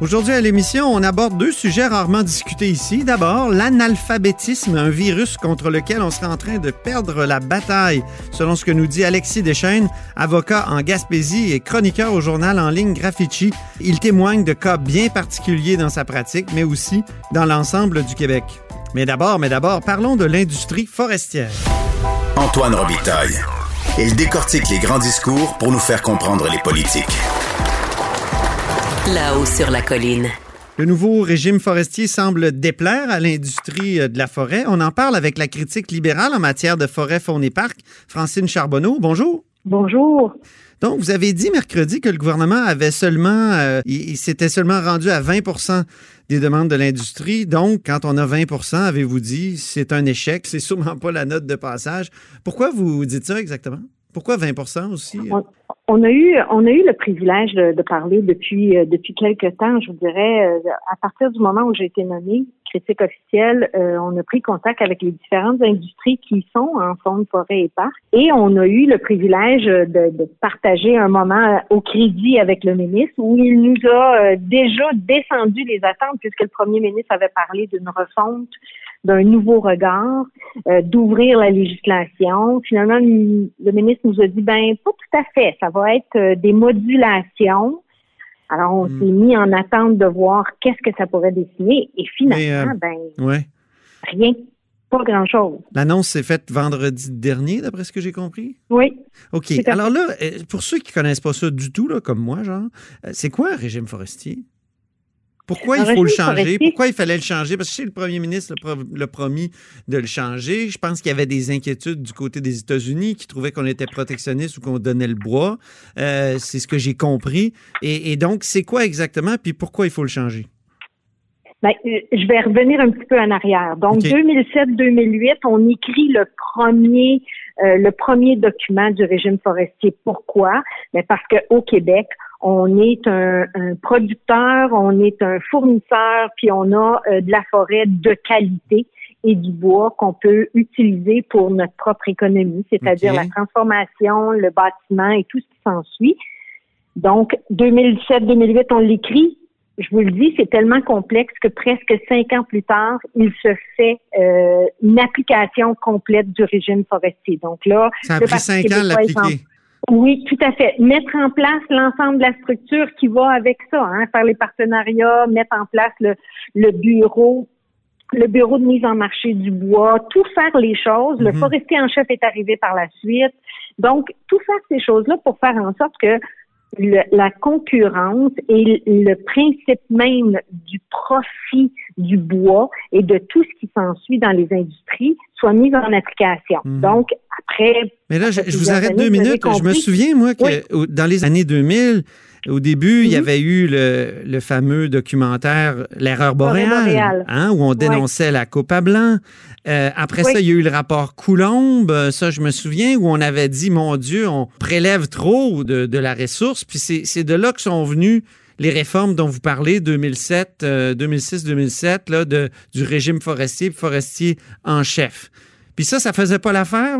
Aujourd'hui à l'émission, on aborde deux sujets rarement discutés ici. D'abord, l'analphabétisme, un virus contre lequel on serait en train de perdre la bataille, selon ce que nous dit Alexis Deschaines, avocat en Gaspésie et chroniqueur au journal en ligne Graffiti. Il témoigne de cas bien particuliers dans sa pratique, mais aussi dans l'ensemble du Québec. Mais d'abord, mais d'abord, parlons de l'industrie forestière. Antoine Robitaille. Il décortique les grands discours pour nous faire comprendre les politiques. Là-haut sur la colline. Le nouveau régime forestier semble déplaire à l'industrie euh, de la forêt. On en parle avec la critique libérale en matière de forêt, faune et parc, Francine Charbonneau. Bonjour. Bonjour. Donc, vous avez dit mercredi que le gouvernement avait seulement, euh, il, il s'était seulement rendu à 20% des demandes de l'industrie. Donc, quand on a 20% avez-vous dit, c'est un échec, c'est sûrement pas la note de passage. Pourquoi vous dites ça exactement? Pourquoi 20% aussi? On, a eu on a eu le privilège de, de parler depuis euh, depuis quelques temps, je vous dirais, euh, à partir du moment où j'ai été nommée critique officielle, euh, on a pris contact avec les différentes industries qui sont en faune, forêt et parc, et on a eu le privilège de, de, partager un moment au crédit avec le ministre où il nous a déjà descendu les attentes puisque le premier ministre avait parlé d'une refonte d'un nouveau regard, euh, d'ouvrir la législation. Finalement, le ministre nous a dit, ben pas tout à fait, ça va être euh, des modulations. Alors, on hmm. s'est mis en attente de voir qu'est-ce que ça pourrait dessiner. Et finalement, euh, ben, ouais. rien, pas grand-chose. L'annonce s'est faite vendredi dernier, d'après ce que j'ai compris? Oui. OK. Alors là, pour ceux qui connaissent pas ça du tout, là, comme moi, genre, c'est quoi un régime forestier? Pourquoi il faut le changer? Pourquoi il fallait le changer? Parce que chez le premier ministre le, promis de le changer. Je pense qu'il y avait des inquiétudes du côté des États-Unis qui trouvaient qu'on était protectionniste ou qu'on donnait le bois. Euh, c'est ce que j'ai compris. Et, donc, c'est quoi exactement? Puis pourquoi il faut le changer? Ben, euh, je vais revenir un petit peu en arrière. Donc, 2007-2008, on écrit le premier, euh, le premier document du régime forestier. Pourquoi? Ben parce qu'au Québec, on est un, producteur, on est un fournisseur, puis on a euh, de la forêt de qualité et du bois qu'on peut utiliser pour notre propre économie, c'est-à-dire la transformation, le bâtiment et tout ce qui s'ensuit. Donc, 2007-2008, on l'écrit. Je vous le dis, c'est tellement complexe que presque cinq ans plus tard, il se fait euh, une application complète du régime forestier. Donc là, ça a pris cinq ans l'appliquer. Oui, tout à fait. Mettre en place l'ensemble de la structure qui va avec ça, hein, faire les partenariats, mettre en place le, le bureau le bureau de mise en marché du bois, tout faire les choses. Le mhm. forestier en chef est arrivé par la suite. Donc, tout faire ces choses-là pour faire en sorte que la concurrence et le principe même du profit du bois et de tout ce qui s'ensuit dans les industries soit mis en application. Mhm. Donc, après... Mais là, je, vous arrête deux minutes. Je me souviens, moi, que dans les années 2000, au début, il y mhm. avait eu le, fameux documentaire L'erreur boréale, hein, où on dénonçait la coupe à blanc. Euh, après ça, il y a eu le rapport Coulombe, ça je me souviens, où on avait dit, mon Dieu, on prélève trop de, de la ressource. Puis c'est de là que sont venus les réformes dont vous parlez, 2007, 2006-2007, là, de, du régime forestier, forestier en chef. Puis ça, ça faisait pas l'affaire,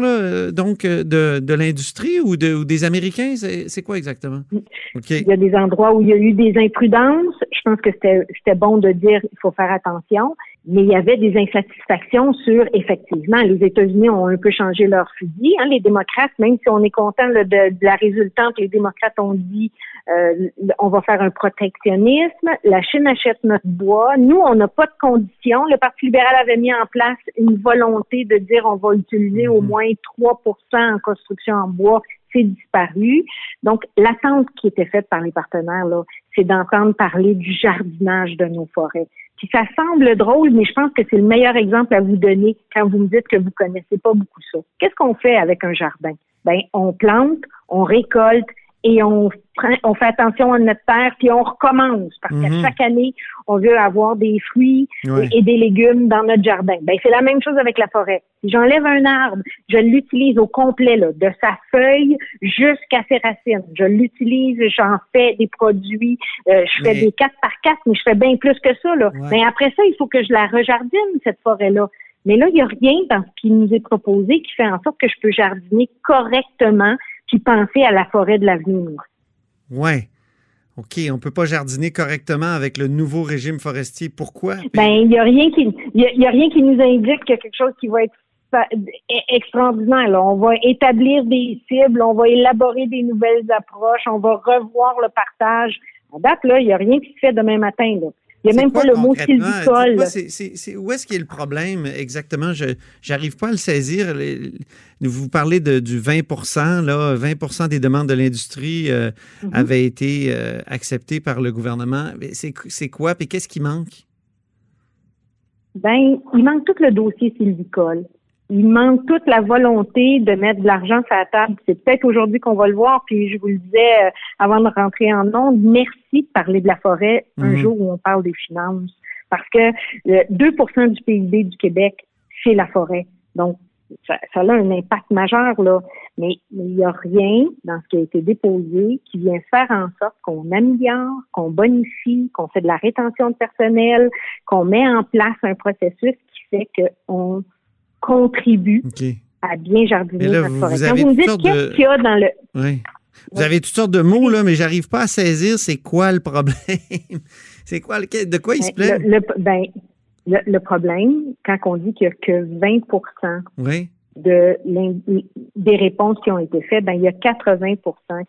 donc, euh, de, de l'industrie ou, de, ou des Américains? C'est quoi exactement? Il y a des endroits où il y a eu des imprudences. Je pense que c'était bon de dire qu'il faut faire attention. Mais il y avait des insatisfactions sur, effectivement, les États-Unis ont un peu changé leur fusil. Hein, les démocrates, même si on est content de, de, la résultante, les démocrates ont dit euh, on va faire un protectionnisme, la Chine achète notre bois. Nous, on n'a pas de conditions. Le Parti libéral avait mis en place une volonté de dire on va utiliser au mhm. moins 3% en construction en bois. C'est disparu. Donc, l'attente qui était faite par les partenaires, là, c'est d'entendre parler du jardinage de nos forêts. Puis ça semble drôle, mais je pense que c'est le meilleur exemple à vous donner quand vous me dites que vous connaissez pas beaucoup ça. Qu'est-ce qu'on fait avec un jardin? Ben, on plante, on récolte et on, on fait attention à notre terre, puis on recommence parce qu'à mhm. chaque année, on veut avoir des fruits et des légumes dans notre jardin. Ben c'est la même chose avec la forêt. Si j'enlève un arbre, je l'utilise au complet, là, de sa feuille jusqu'à ses racines. Je l'utilise, j'en fais des produits, euh, je fais des 4 par 4, mais je fais bien plus que ça. Là. Mais après ça, il faut que je la rejardine, cette forêt-là. Mais là, il n'y a rien dans ce qui nous est proposé qui fait en sorte que je peux jardiner correctement puis penser à la forêt de l'avenir. Oui. OK, on ne peut pas jardiner correctement avec le nouveau régime forestier. Pourquoi? Ben, il n'y a rien qui y a, rien qui nous indique qu'il y a quelque chose qui va être extraordinaire. On va établir des cibles, on va élaborer des nouvelles approches, on va revoir le partage. À date, là, il n'y a rien qui se fait demain matin. Là. Il n'y a même pas le mot sylvicole. où est-ce qu'il y a le problème exactement? Je n'arrive pas à le saisir. Vous parlez de, du 20% là, 20% des demandes de l'industrie euh, mm-hmm. avaient été euh, acceptées par le gouvernement. C'est quoi? Et qu'est-ce qui manque? Ben, il manque tout le dossier sylvicole il manque toute la volonté de mettre de l'argent sur la table. C'est peut-être aujourd'hui qu'on va le voir. Puis je vous le disais euh, avant de rentrer en ondes, merci de parler de la forêt un mhm. jour où on parle des finances. Parce que 2% du PIB du Québec, c'est la forêt. Donc, ça, ça, a un impact majeur, là. Mais il n'y a rien dans ce qui a été déposé qui vient faire en sorte qu'on améliore, qu'on bonifie, qu'on fait de la rétention de personnel, qu'on met en place un processus qui fait qu'on contribue à bien jardiner notre forêt. Vous, avez vous me dites qu'est-ce qu'il y a dans le... Oui. Vous avez toutes sortes de mots, là, mais j'arrive pas à saisir c'est quoi le problème. c'est quoi de quoi il se ben, plaît? Le, ben, le, problème, quand on dit qu'il n'y a que 20 de des réponses qui ont été faites, ben, il y a 80%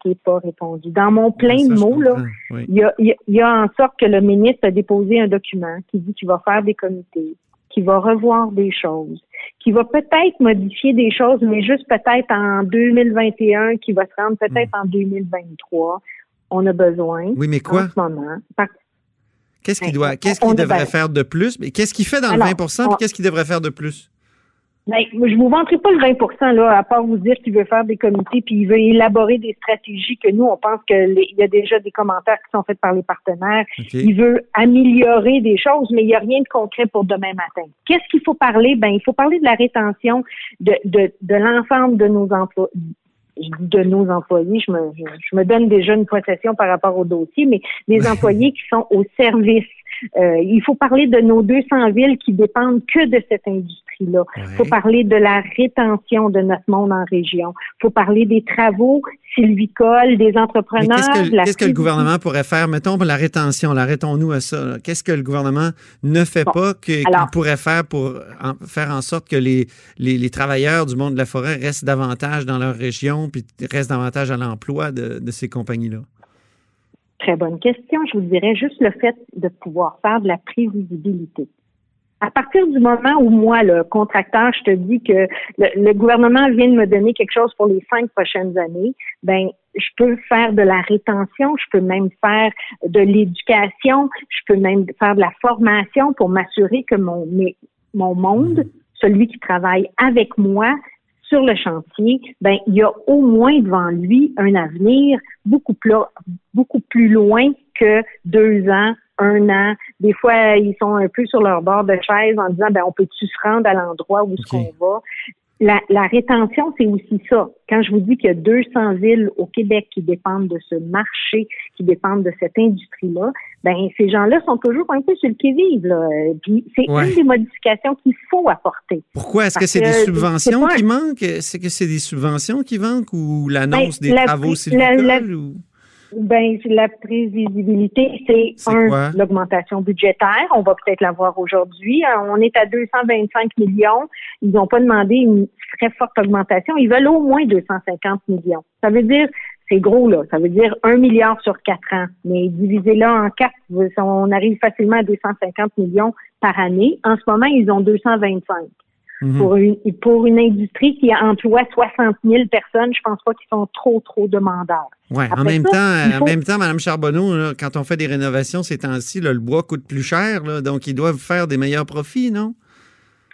qui n'est pas répondu. Dans mon plein de mots, là, il, y a, il y a en sorte que le ministre a déposé un document qui dit qu'il va faire des comités, qu'il va revoir des choses, qui va peut-être modifier des choses, mais juste peut-être en 2021, qui va se rendre peut-être hmm. en 2023. On a besoin. Oui, mais quoi? En ce moment. Qu'est-ce qu'il doit, qu'est-ce qu'il devrait faire de plus? Mais qu'est-ce qu'il fait dans le 20 et qu'est-ce qu'il devrait faire de plus? Ben, je vous vanterai pas le 20 là, à part vous dire qu'il veut faire des comités puis il veut élaborer des stratégies que nous, on pense qu'il y a déjà des commentaires qui sont faits par les partenaires. Il veut améliorer des choses, mais il n'y a rien de concret pour demain matin. Qu'est-ce qu'il faut parler? Ben, il faut parler de la rétention de, de, de l'ensemble de nos emplois de nos employés, je me, je me donne déjà une possession par rapport au dossier, mais les employés qui sont au service euh, il faut parler de nos 200 villes qui dépendent que de cette Il faut parler de la rétention de notre monde en région. Il faut parler des travaux sylvicoles, des entrepreneurs. Qu'est-ce que, le gouvernement pourrait faire? Mettons pour la rétention, arrêtons-nous à ça. Qu'est-ce que le gouvernement ne fait pas qu'il pourrait faire pour faire en sorte que les, les, travailleurs du monde de la forêt restent davantage dans leur région puis restent davantage à l'emploi de ces compagnies-là? Très bonne question. Je vous dirais juste le fait de pouvoir faire de la prévisibilité. À partir du moment où moi, le contracteur, je te dis que le, gouvernement vient de me donner quelque chose pour les cinq prochaines années, ben je peux faire de la rétention, je peux même faire de l'éducation, je peux même faire de la formation pour m'assurer que mon mon monde, celui qui travaille avec moi, sur le chantier, ben il y a au moins devant lui un avenir beaucoup plus beaucoup plus loin que deux ans, un an. Des fois, ils sont un peu sur leur bord de chaise en disant ben on peut-tu se rendre à l'endroit où ce qu'on va? La, rétention, c'est aussi ça. Quand je vous dis qu'il y a 200 villes au Québec qui dépendent de ce marché, qui dépendent de cette industrie-là, ben ces gens-là sont toujours un peu sur le qui-vive. Puis c'est une des modifications qu'il faut apporter. Pourquoi? Est-ce que c'est des subventions qui manquent? Est-ce que c'est des subventions qui manquent ou l'annonce ben, des travaux sylvicoles? Ou... Ben, la prévisibilité, c'est un, l'augmentation budgétaire. On va peut-être la voir aujourd'hui. Euh, on est à 225 millions. Ils n'ont pas demandé une très forte augmentation. Ils veulent au moins 250 millions. Ça veut dire, c'est gros, là. Ça veut dire un milliard sur quatre ans. Mais divisé là en quatre, on arrive facilement à 250 millions par année. En ce moment, ils ont 225. Mhm. pour, une, pour une industrie qui emploie 60 000 personnes, je pense pas qu'ils sont trop, trop demandeurs. Oui, en même temps, en même temps, Mme Charbonneau, quand on fait des rénovations ces temps-ci, le bois coûte plus cher, donc ils doivent faire des meilleurs profits, non?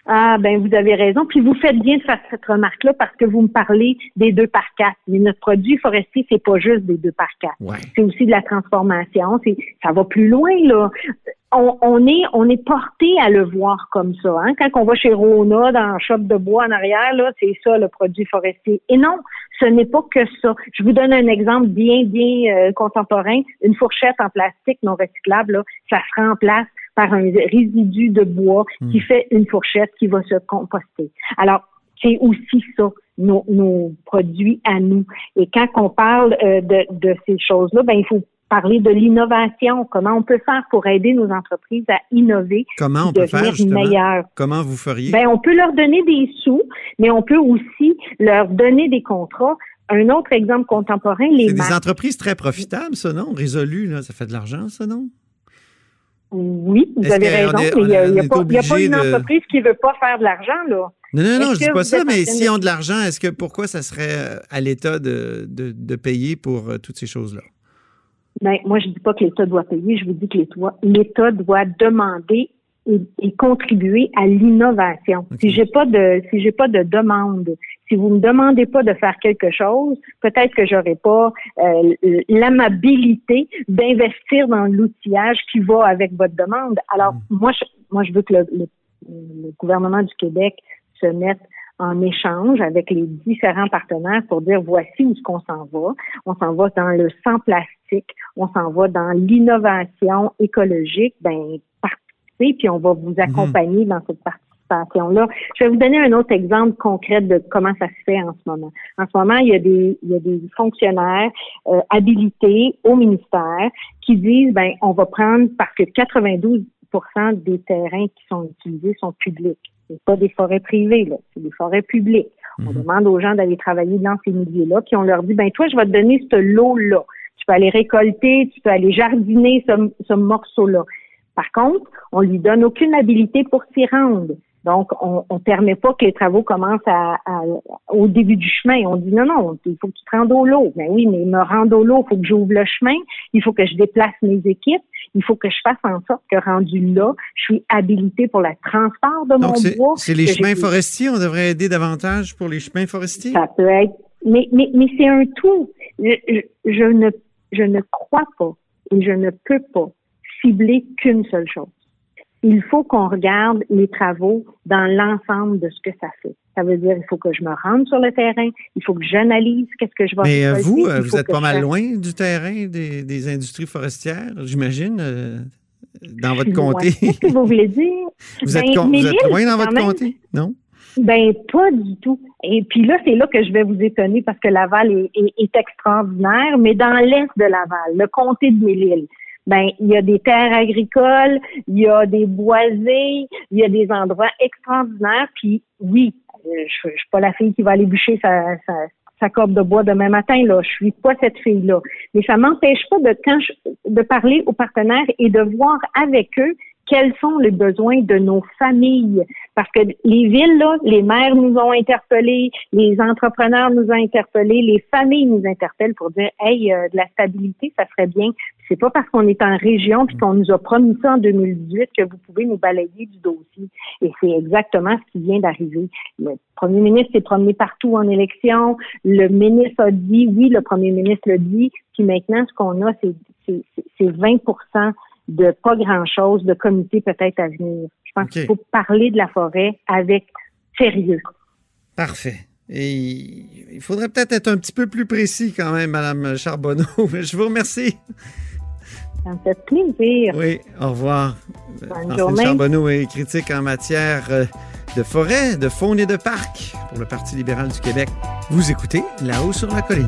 Ah, ben vous avez raison. Puis vous faites bien de faire cette remarque-là parce que vous me parlez des deux par quatre. Mais notre produit forestier, c'est pas juste des deux par quatre. C'est aussi de la transformation. C'est, ça va plus loin là. On, on, est on est porté à le voir comme ça. Hein? Quand on va chez Rona dans le shop de bois en arrière, là, c'est ça le produit forestier. Et non, ce n'est pas que ça. Je vous donne un exemple bien bien euh, contemporain. Une fourchette en plastique non recyclable, là, ça se remplace par un résidu de bois qui hmm. fait une fourchette qui va se composter. Alors, c'est aussi ça, nos, nos, produits à nous. Et quand on parle euh, de, de, ces choses-là, ben il faut parler de l'innovation. Comment on peut faire pour aider nos entreprises à innover, comment on peut faire meilleures? Comment vous feriez? Ben on peut leur donner des sous, mais on peut aussi leur donner des contrats. Un autre exemple contemporain, les C'est des entreprises très profitables, ça, non? Résolu, là, ça fait de l'argent, ça, non? Oui, vous avez raison, mais il n'y a, a, pas une entreprise qui ne veut pas faire de l'argent, là. Non, non, non, je dis pas ça, mais s'ils ont de l'argent, est-ce que pourquoi ça serait euh, à l'État de, de, de, payer pour euh, toutes ces choses-là? Ben, moi, je ne dis pas que l'État doit payer, je vous dis que l'État doit demander et, contribuer à l'innovation. Si j'ai pas de si j'ai pas de demande, si vous me demandez pas de faire quelque chose, peut-être que j'aurai pas euh, l'amabilité d'investir dans l'outillage qui va avec votre demande. Alors mm. moi je moi je veux que le, le gouvernement du Québec se mette en échange avec les différents partenaires pour dire voici où ce qu'on s'en va. On s'en va dans le sans plastique, on s'en va dans l'innovation écologique. Ben puis on va vous mhm. accompagner dans cette participation-là. Je vais vous donner un autre exemple concret de comment ça se fait en ce moment. En ce moment, il y a des, il y a des fonctionnaires euh, habilités au ministère qui disent, ben, on va prendre parce que 92 des terrains qui sont utilisés sont publics. C'est pas des forêts privées, là, c'est des forêts publiques. On mhm. demande aux gens d'aller travailler dans ces milieux-là, puis on leur dit, ben toi, je vais te donner ce lot-là. Tu peux aller récolter, tu peux aller jardiner ce, ce morceau-là. Par contre, on lui donne aucune habilité pour s'y rendre. Donc, on ne permet pas que les travaux commencent à, au début du chemin. On dit non, non, il faut que tu te rendes au lot. Ben oui, mais me rendre au lot, il faut que j'ouvre le chemin, il faut que je déplace mes équipes, il faut que je fasse en sorte que rendu là, je suis habilité pour le transport de mon bois. C'est les chemins forestiers, on devrait aider davantage pour les chemins forestiers? Ça peut être, mais, mais, mais c'est un tout. je, ne, je ne crois pas et je ne peux pas cibler qu'une seule chose. Il faut qu'on regarde les travaux dans l'ensemble de ce que ça fait. Ça veut dire il faut que je me rende sur le terrain, il faut que j'analyse qu'est-ce que je vais Mais euh, vous, euh, vous êtes pas mal loin du terrain des, industries forestières, j'imagine, euh, dans votre comté? Qu'est-ce que vous voulez dire? Vous, êtes, ben, loin dans votre comté, non? Ben pas du tout. Et puis là, c'est là que je vais vous étonner parce que Laval est, est extraordinaire, mais dans l'est de Laval, le comté de Mille-Îles, ben il y a des terres agricoles, il y a des boisés, il y a des endroits extraordinaires. Puis oui, je, suis pas la fille qui va aller bûcher sa, sa, sa de bois demain matin. Là, je suis pas cette fille-là. Mais ça m'empêche pas de parler aux partenaires et de voir avec eux quels sont les besoins de nos familles. Parce que les villes, là, les maires nous ont interpellés, les entrepreneurs nous ont interpellés, les familles nous interpellent pour dire, hey, euh, de la stabilité, ça serait bien. C'est pas parce qu'on est en région puis qu'on nous a promis ça en 2018 que vous pouvez nous balayer du dossier. Et c'est exactement ce qui vient d'arriver. Le premier ministre s'est promené partout en élection. Le ministre a dit, oui, le premier ministre le dit. Puis maintenant, ce qu'on a, c'est 20% de pas grand-chose, de comité peut-être à venir. Je pense qu'il faut parler de la forêt avec sérieux. Parfait. Et il faudrait peut-être être un petit peu plus précis quand même, Madame Charbonneau. Je vous remercie. Ça me fait plaisir. Oui, au revoir. Bonne journée. Charbonneau est critique en matière euh, de forêt, de faune et de parc pour le Parti libéral du Québec. Vous écoutez là-haut sur la colline.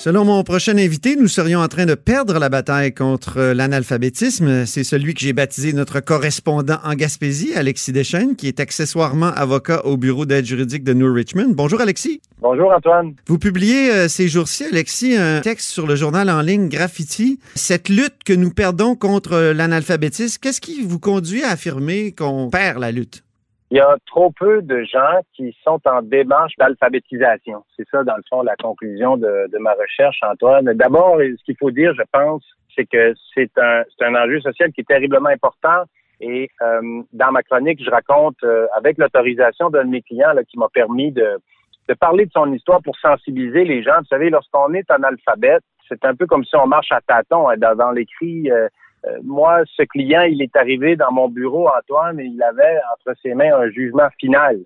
Selon mon prochain invité, nous serions en train de perdre la bataille contre l'analphabétisme. C'est celui que j'ai baptisé notre correspondant en Gaspésie, Alexis Deschênes, qui est accessoirement avocat au bureau d'aide juridique de New Richmond. Bonjour Alexis. Bonjour Antoine. Vous publiez euh, ces jours-ci, Alexis, un texte sur le journal en ligne Graffiti. Cette lutte que nous perdons contre l'analphabétisme, qu'est-ce qui vous conduit à affirmer qu'on perd la lutte? Il y a trop peu de gens qui sont en démarche d'alphabétisation. C'est ça, dans le fond, la conclusion de, ma recherche, Antoine. D'abord, ce qu'il faut dire, je pense, c'est que c'est un, enjeu social qui est terriblement important. Et euh, dans ma chronique, je raconte, euh, avec l'autorisation d'un de mes clients qui m'a permis de, parler de son histoire pour sensibiliser les gens. Vous savez, lorsqu'on est analphabète, c'est un peu comme si on marche à tâtons hein, dans, l'écrit. Euh, moi, ce client, il est arrivé dans mon bureau, Antoine, et il avait entre ses mains un jugement final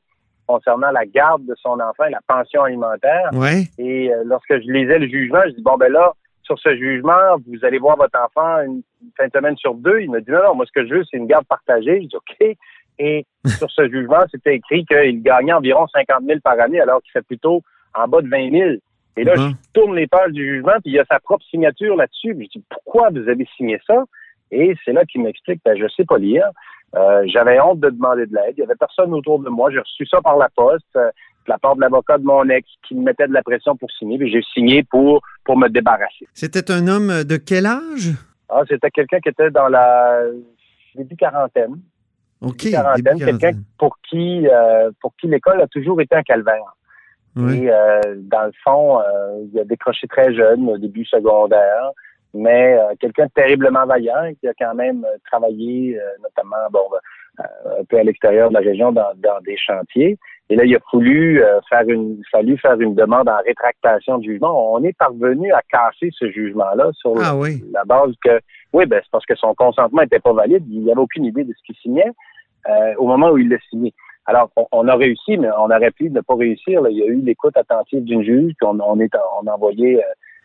concernant la garde de son enfant et la pension alimentaire. Et euh, lorsque je lisais le jugement, je dis bon ben là, sur ce jugement, vous allez voir votre enfant une, fin de semaine sur deux. Il me dit non, non, moi ce que je veux, c'est une garde partagée. Je dis OK. Et sur ce jugement, c'était écrit qu'il gagnait environ 50 000 par année, alors qu'il fait plutôt en bas de 20 000. Et là, je uh-huh. tourne les pages du jugement, puis il y a sa propre signature là-dessus. Je dis pourquoi vous avez signé ça? Et c'est là qu'il m'explique, ben, je sais pas lire. Euh, j'avais honte de demander de l'aide. Il y avait personne autour de moi. J'ai reçu ça par la poste, euh, de la part de l'avocat de mon ex qui me mettait de la pression pour signer. Puis j'ai signé pour, pour me débarrasser. C'était un homme de quel âge? Ah, c'était quelqu'un qui était dans la début quarantaine. OK. Quarantaine, quelqu'un pour qui, euh, pour qui l'école a toujours été un calvaire. Et dans le fond, il a décroché très jeune, au début secondaire mais euh, quelqu'un de terriblement vaillant qui a quand même euh, travaillé, euh, notamment bon, un peu à l'extérieur de la région dans, des chantiers. Et là, il a fallu faire une, fallu faire une demande en rétractation de jugement. On est parvenu à casser ce jugement-là sur ah la base que, oui, ben c'est parce que son consentement n'était pas valide. Il n'avait aucune idée de ce qu'il signait au moment où il l'a signé. Alors, on, a réussi, mais on aurait pu ne pas réussir. Il y a eu l'écoute attentive d'une juge, puis on, on, est, on a envoyé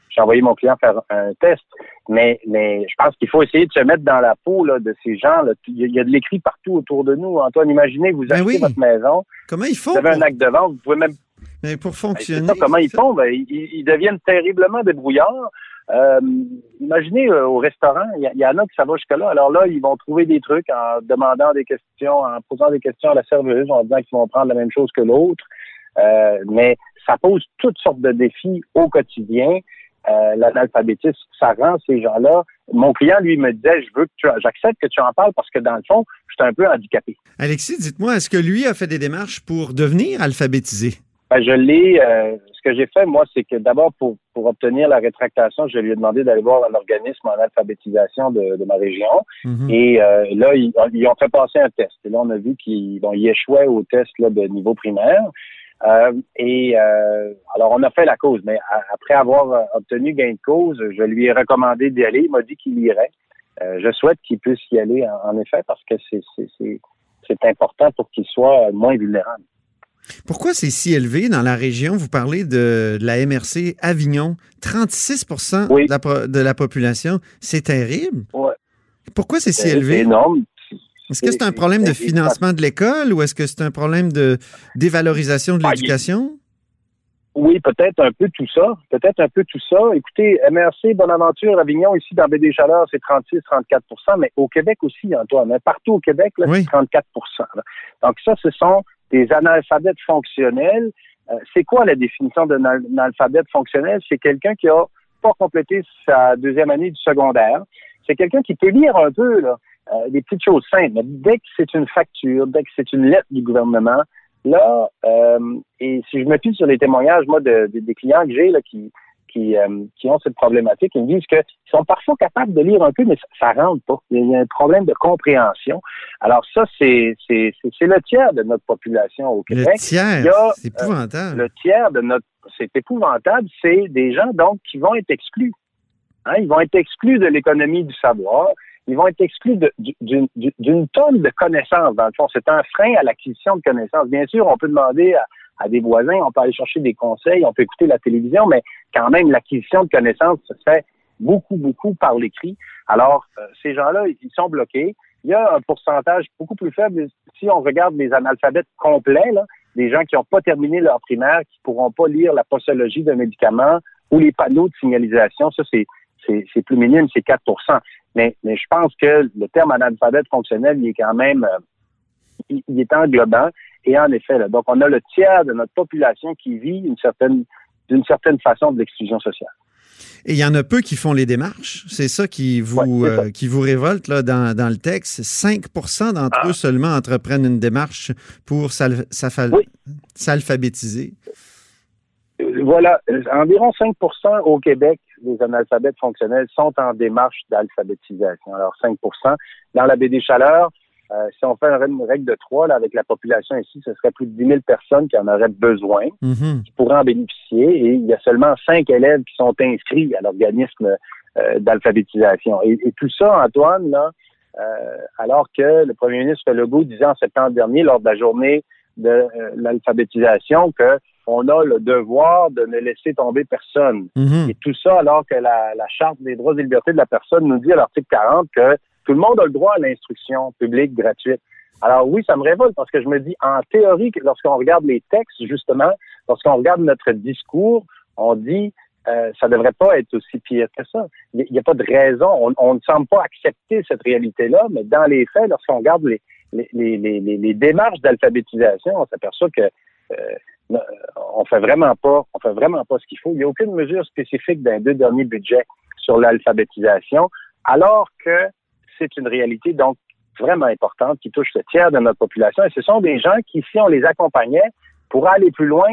j'ai envoyé mon client faire un test. Mais, mais je pense qu'il faut essayer de se mettre dans la peau là, de ces gens. Là. Il y a de l'écrit partout autour de nous. Antoine, imaginez, vous ben achetez votre maison. Comment ils font? Vous avez un acte de vente, vous pouvez même. Mais pour fonctionner. comment ils font? Ben, ils, deviennent terriblement débrouillards. Euh, imaginez euh, au restaurant, il y, en a qui ça va jusque-là. Alors là, ils vont trouver des trucs en demandant des questions, en posant des questions à la serveuse, en disant qu'ils vont prendre la même chose que l'autre. Euh, mais ça pose toutes sortes de défis au quotidien. Euh, l'analphabétisme, ça rend ces gens-là. Mon client, lui, me disait, je veux que tu, j'accepte que tu en parles parce que dans le fond, je suis un peu handicapé. Alexis, dites-moi, est-ce que lui a fait des démarches pour devenir alphabétisé? Ben, je l'ai. Euh, ce que j'ai fait, moi, c'est que d'abord, pour, pour obtenir la rétractation, je lui ai demandé d'aller voir un organisme en alphabétisation de, de ma région. Mhm. Et euh, là, ils, ont fait passer un test. Et là, on a vu qu'ils bon, échouaient au test là, de niveau primaire. Euh, et euh, alors, on a fait la cause, mais après avoir euh, obtenu gain de cause, je lui ai recommandé d'y aller. Il m'a dit qu'il irait. je souhaite qu'il puisse y aller, en, effet, parce que c'est important pour qu'il soit moins vulnérable. Pourquoi c'est si élevé dans la région? Vous parlez de, la MRC Avignon, 36 de, la, de, la, population. C'est terrible. Ouais. Pourquoi c'est si élevé? C'est énorme. Est-ce que c'est un problème de financement de l'école ou est-ce que c'est un problème de dévalorisation de ah, l'éducation? Oui, peut-être un peu tout ça. Peut-être un peu tout ça. Écoutez, MRC Bonaventure Avignon, ici dans Baie des Chaleurs, c'est 36-34% mais au Québec aussi, Antoine. Hein. Partout au Québec, c'est 34% Donc ça, ce sont des analphabètes fonctionnels. Euh, c'est quoi la définition d'un analphabète fonctionnel? C'est quelqu'un qui a pas complété sa deuxième année du secondaire. C'est quelqu'un qui peut lire un peu, là, euh, des petites choses simples. Mais dès que c'est une facture, dès que c'est une lettre du gouvernement, là, euh, et si je me fie sur les témoignages, moi, de, des clients que j'ai là, qui, qui, euh, qui ont cette problématique, ils me disent qu'ils sont parfois capables de lire un peu, mais ça, ne rentre pas. Il y a un problème de compréhension. Alors ça, c'est c'est le tiers de notre population au Québec. Le tiers, c'est épouvantable. le tiers de notre, c'est épouvantable, c'est des gens donc qui vont être exclus. Hein, ils vont être exclus de l'économie du savoir ils vont être exclus d'une tonne de connaissances, dans le fond. C'est un frein à l'acquisition de connaissances. Bien sûr, on peut demander à, des voisins, on peut aller chercher des conseils, on peut écouter la télévision, mais quand même, l'acquisition de connaissances se fait beaucoup, beaucoup par l'écrit. Alors, euh, ces gens-là, ils sont bloqués. Il y a un pourcentage beaucoup plus faible. Si on regarde les analphabètes complets, là, des gens qui n'ont pas terminé leur primaire, qui ne pourront pas lire la posologie d'un médicament ou les panneaux de signalisation, ça, c'est, c'est, plus minime, c'est 4 mais, mais je pense que le terme analphabète fonctionnel, il est quand même, euh, il, est englobant. Et en effet, là, donc on a le tiers de notre population qui vit une certaine, d'une certaine façon de l'exclusion sociale. Et il y en a peu qui font les démarches. C'est ça qui vous, euh, qui vous révolte là, dans, dans le texte. 5% d'entre ah. eux seulement entreprennent une démarche pour s'alphabétiser. Euh, voilà, environ 5 au Québec des analphabètes fonctionnels sont en démarche d'alphabétisation. Alors 5% Dans la baie des Chaleurs, euh, si on fait une règle de trois là, avec la population ici, ce serait plus de 10 000 personnes qui en auraient besoin, mm-hmm. qui pourraient en bénéficier. Et il y a seulement cinq élèves qui sont inscrits à l'organisme euh, d'alphabétisation. Et, tout ça, Antoine, là, euh, alors que le premier ministre Legault disait en septembre dernier, lors de la journée de l'alphabétisation, que on a le devoir de ne laisser tomber personne. Mm-hmm. Et tout ça alors que la, la Charte des droits et libertés de la personne nous dit à l'article 40 que tout le monde a le droit à l'instruction publique gratuite. Alors oui, ça me révolte parce que je me dis, en théorie, lorsqu'on regarde les textes, justement, lorsqu'on regarde notre discours, on dit, euh, ça ne devrait pas être aussi pire que ça. Il n'y a pas de raison. On, ne semble pas accepter cette réalité-là, mais dans les faits, lorsqu'on regarde les, les, démarches d'alphabétisation, on s'aperçoit que euh, on fait vraiment pas, on fait vraiment pas ce qu'il faut. Il n'y a aucune mesure spécifique dans les deux derniers budgets sur l'alphabétisation, alors que c'est une réalité donc vraiment importante qui touche le tiers de notre population. Et ce sont des gens qui, si on les accompagnait, pourraient aller plus loin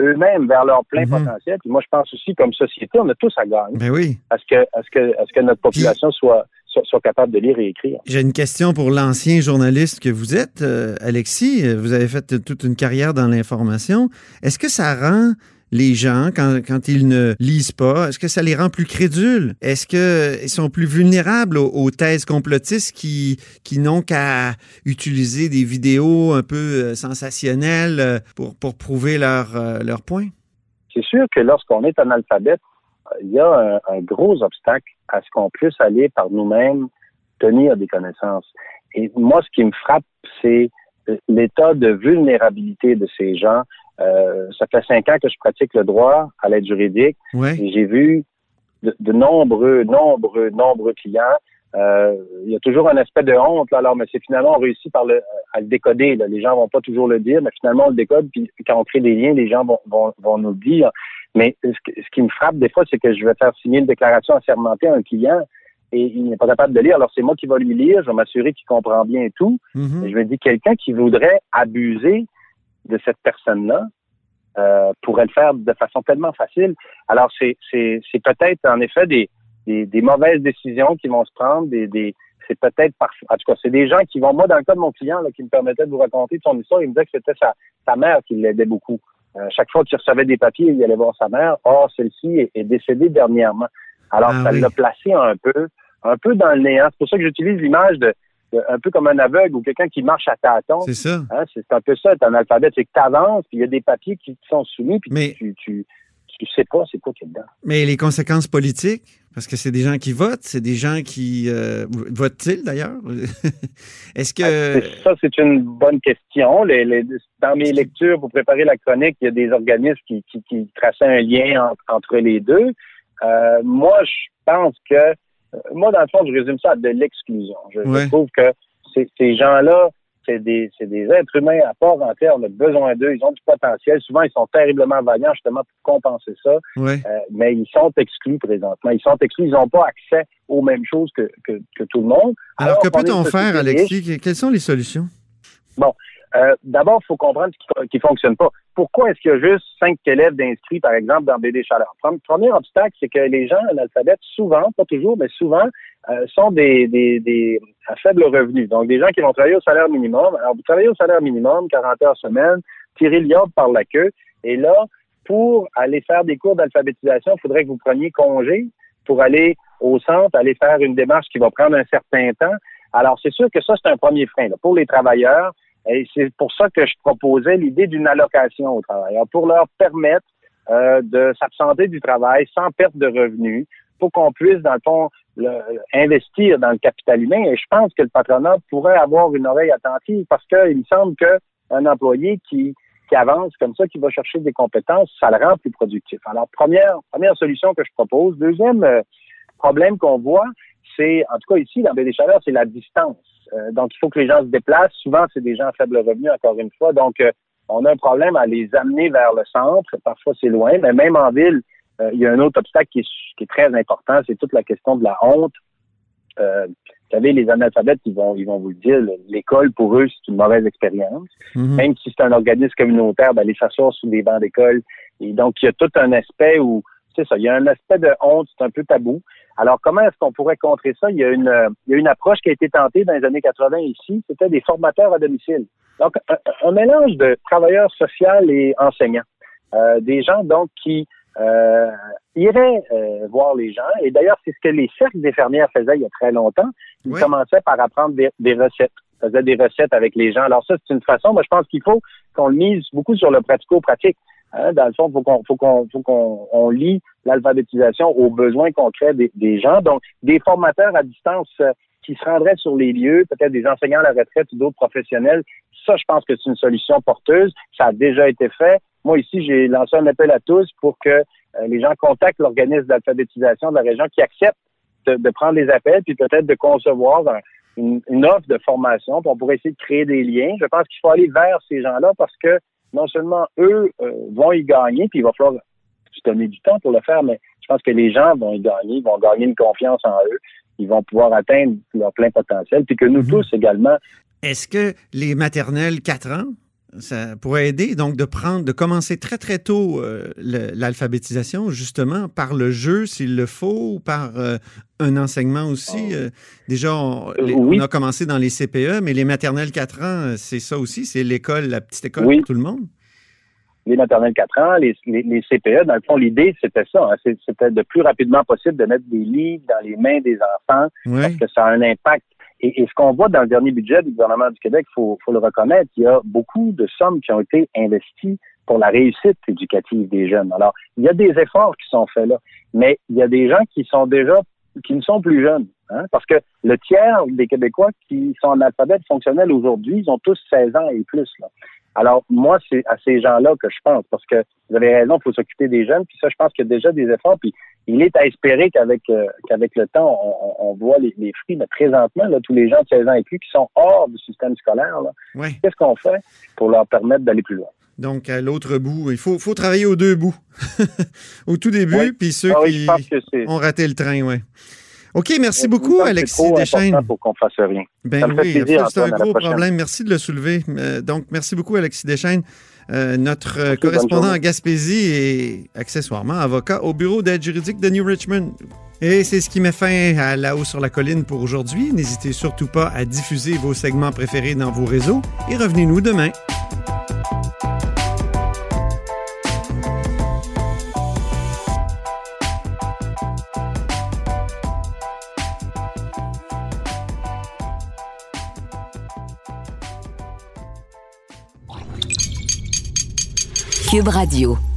eux-mêmes vers leur plein mhm. potentiel. Puis moi, je pense aussi, comme société, on a tous à gagner. Ben oui. À ce que, à ce que, ce que notre population soit, soit, capable de lire et écrire. J'ai une question pour l'ancien journaliste que vous êtes, euh, Alexis. Vous avez fait toute une carrière dans l'information. Est-ce que ça rend les gens quand, quand ils ne lisent pas? Est-ce que ça les rend plus crédules? Est-ce qu'ils sont plus vulnérables aux, thèses complotistes qui, qui n'ont qu'à utiliser des vidéos un peu euh, sensationnelles euh, pour, pour prouver leur, euh, leur point? C'est sûr que lorsqu'on est analphabète, il y a un, gros obstacle à ce qu'on puisse aller par nous-mêmes tenir des connaissances. Et moi, ce qui me frappe, c'est l'état de vulnérabilité de ces gens euh, ça fait cinq ans que je pratique le droit à l'aide juridique. Et j'ai vu de, nombreux, nombreux, nombreux clients. Euh, il y a toujours un aspect de honte, là, alors, mais c'est finalement on réussit par le, à le décoder. Là. Les gens vont pas toujours le dire, mais finalement on le décode, puis quand on crée des liens, les gens vont, vont, vont nous le dire. Mais ce, qui me frappe des fois, c'est que je vais faire signer une déclaration assermentée à un client et il n'est pas capable de lire. Alors c'est moi qui vais lui lire, je vais m'assurer qu'il comprend bien tout. Mm-hmm. Et je me dis quelqu'un qui voudrait abuser de cette personne-là euh, pourrait le faire de façon tellement facile. Alors, c'est, c'est, c'est peut-être en effet des, des, des, mauvaises décisions qui vont se prendre, des, des c'est peut-être parfois, en tout cas, c'est des gens qui vont, moi, dans le cas de mon client, là, qui me permettait de vous raconter son histoire, il me disait que c'était sa, sa mère qui l'aidait beaucoup. Euh, chaque fois qu'il recevait des papiers, il allait voir sa mère. Or, celle-ci est, décédée dernièrement. Alors, ah ça l'a placé un peu, un peu dans le néant. C'est pour ça que j'utilise l'image de, un peu comme un aveugle ou quelqu'un qui marche à tâtons. C'est ça. Hein, c'est un peu ça, un alphabet. C'est que tu avances, puis il y a des papiers qui te sont soumis, puis tu, tu, tu, sais pas c'est quoi qui est dedans. Mais les conséquences politiques, parce que c'est des gens qui votent, c'est des gens qui euh, votent-ils d'ailleurs? Est-ce que... Ben, ça, c'est une bonne question. Les, dans mes lectures pour préparer la chronique, il y a des organismes qui, qui, qui traçaient un lien entre les deux. Euh, moi, je pense que euh, moi, dans le fond, je résume ça à de l'exclusion. Je, trouve que ces gens-là, c'est des, des êtres humains à part entière. On a besoin d'eux. Ils ont du potentiel. Souvent, ils sont terriblement vaillants justement pour compenser ça. Euh, mais ils sont exclus présentement. Ils sont exclus. Ils n'ont pas accès aux mêmes choses que, que, que tout le monde. Alors, que peut-on faire, Alexis? Quelles sont les solutions? Bon, euh, d'abord, il faut comprendre qu'il ne fonctionne pas. Pourquoi est-ce qu'il y a juste cinq élèves d'inscrits, par exemple, dans BD Chaleur? Premier obstacle, c'est que les gens analphabètes, souvent, pas toujours, mais souvent, euh, sont des, des, des à faible revenu. Donc, des gens qui vont travailler au salaire minimum. Alors, vous travaillez au salaire minimum, 40 heures semaine, tirez le par la queue. Et là, pour aller faire des cours d'alphabétisation, il faudrait que vous preniez congé pour aller au centre, aller faire une démarche qui va prendre un certain temps. Alors, c'est sûr que ça, c'est un premier frein. Pour les travailleurs, et c'est pour ça que je proposais l'idée d'une allocation aux travailleurs, pour leur permettre euh, de s'absenter du travail sans perte de revenus, pour qu'on puisse, dans le fond, investir dans le capital humain. Et je pense que le patronat pourrait avoir une oreille attentive parce qu'il me semble qu'un employé qui qui avance comme ça, qui va chercher des compétences, ça le rend plus productif. Alors, première, première solution que je propose. Deuxième euh, problème qu'on voit, c'est, en tout cas ici, dans Baie des Chaleurs, c'est la distance. Euh, donc, il faut que les gens se déplacent. Souvent, c'est des gens à faible revenu, encore une fois. Donc, euh, on a un problème à les amener vers le centre. Parfois, c'est loin, mais même en ville, il y a un autre obstacle qui est, qui est très important, c'est toute la question de la honte. Euh, vous savez, les analphabètes, ils vont, ils vont vous le dire, l'école, pour eux, c'est une mauvaise expérience. Mhm. Même si c'est un organisme communautaire, d'aller s'asseoir sous des bancs d'école. Et donc, il y a tout un aspect où, c'est ça, il y a un aspect de honte, c'est un peu tabou. Alors, comment est-ce qu'on pourrait contrer ça? Il y, a une, il y a une approche qui a été tentée dans les années 80 ici, c'était des formateurs à domicile. Donc, un, mélange de travailleurs sociaux et enseignants. Euh, des gens, donc, qui euh, irait euh, voir les gens. Et d'ailleurs, c'est ce que les cercles d'infirmières faisaient il y a très longtemps. Ils commençaient par apprendre des, recettes. Ils faisaient des recettes avec les gens. Alors ça, c'est une façon. Moi, je pense qu'il faut qu'on le mise beaucoup sur le pratico-pratique. Hein. Dans le fond, faut qu'on, faut qu'on, faut qu'on on lie l'alphabétisation aux besoins concrets des, des, gens. Donc, des formateurs à distance euh, qui se rendraient sur les lieux, peut-être des enseignants à la retraite ou d'autres professionnels. Ça, je pense que c'est une solution porteuse. Ça a déjà été fait. Moi, ici, j'ai lancé un appel à tous pour que euh, les gens contactent l'organisme d'alphabétisation de la région qui accepte de, prendre les appels, puis peut-être de concevoir une, offre de formation. Puis on pourrait essayer de créer des liens. Je pense qu'il faut aller vers ces gens-là parce que non seulement eux euh, vont y gagner, puis il va falloir se donner du temps pour le faire, mais je pense que les gens vont y gagner, vont gagner une confiance en eux, ils vont pouvoir atteindre leur plein potentiel, puis que nous mhm. tous également. Est-ce que les maternelles 4 ans? Ça pourrait aider donc de prendre, de commencer très très tôt euh, l'alphabétisation justement par le jeu s'il le faut ou par euh, un enseignement aussi. Oh. Euh, déjà, on, a commencé dans les CPE, mais les maternelles 4 ans, c'est ça aussi, c'est l'école, la petite école pour tout le monde? Les maternelles 4 ans, les, les, CPE, dans le fond, l'idée, c'était ça. Hein, c'était de plus rapidement possible de mettre des livres dans les mains des enfants parce que ça a un impact et, ce qu'on voit dans le dernier budget du gouvernement du Québec, il faut, le reconnaître, il y a beaucoup de sommes qui ont été investies pour la réussite éducative des jeunes. Alors, il y a des efforts qui sont faits là, mais il y a des gens qui sont déjà, qui ne sont plus jeunes. Hein, parce que le tiers des Québécois qui sont en alphabet fonctionnel aujourd'hui, ils ont tous 16 ans et plus. Là. Alors, moi, c'est à ces gens-là que je pense, parce que vous avez raison, il faut s'occuper des jeunes, puis ça, je pense qu'il y a déjà des efforts, puis il est à espérer qu'avec euh, qu'avec le temps, on, voit les, fruits, mais présentement, là, tous les gens de 16 ans et plus qui sont hors du système scolaire, qu'est-ce qu'on fait pour leur permettre d'aller plus loin? Donc, à l'autre bout, il faut, faut travailler aux deux bouts. Au tout début, puis ceux ah qui ont raté le train, oui. OK, merci beaucoup, Alexis Deschaines. pour qu'on fasse rien. Ben oui, c'est un gros problème. Merci de le soulever. Euh, donc, merci beaucoup, Alexis Deschaines, euh, notre euh, correspondant à Gaspésie et accessoirement avocat au bureau d'aide juridique de New Richmond. Et c'est ce qui met fin à La Haut sur la Colline pour aujourd'hui. N'hésitez surtout pas à diffuser vos segments préférés dans vos réseaux et revenez-nous demain. Cube Radio.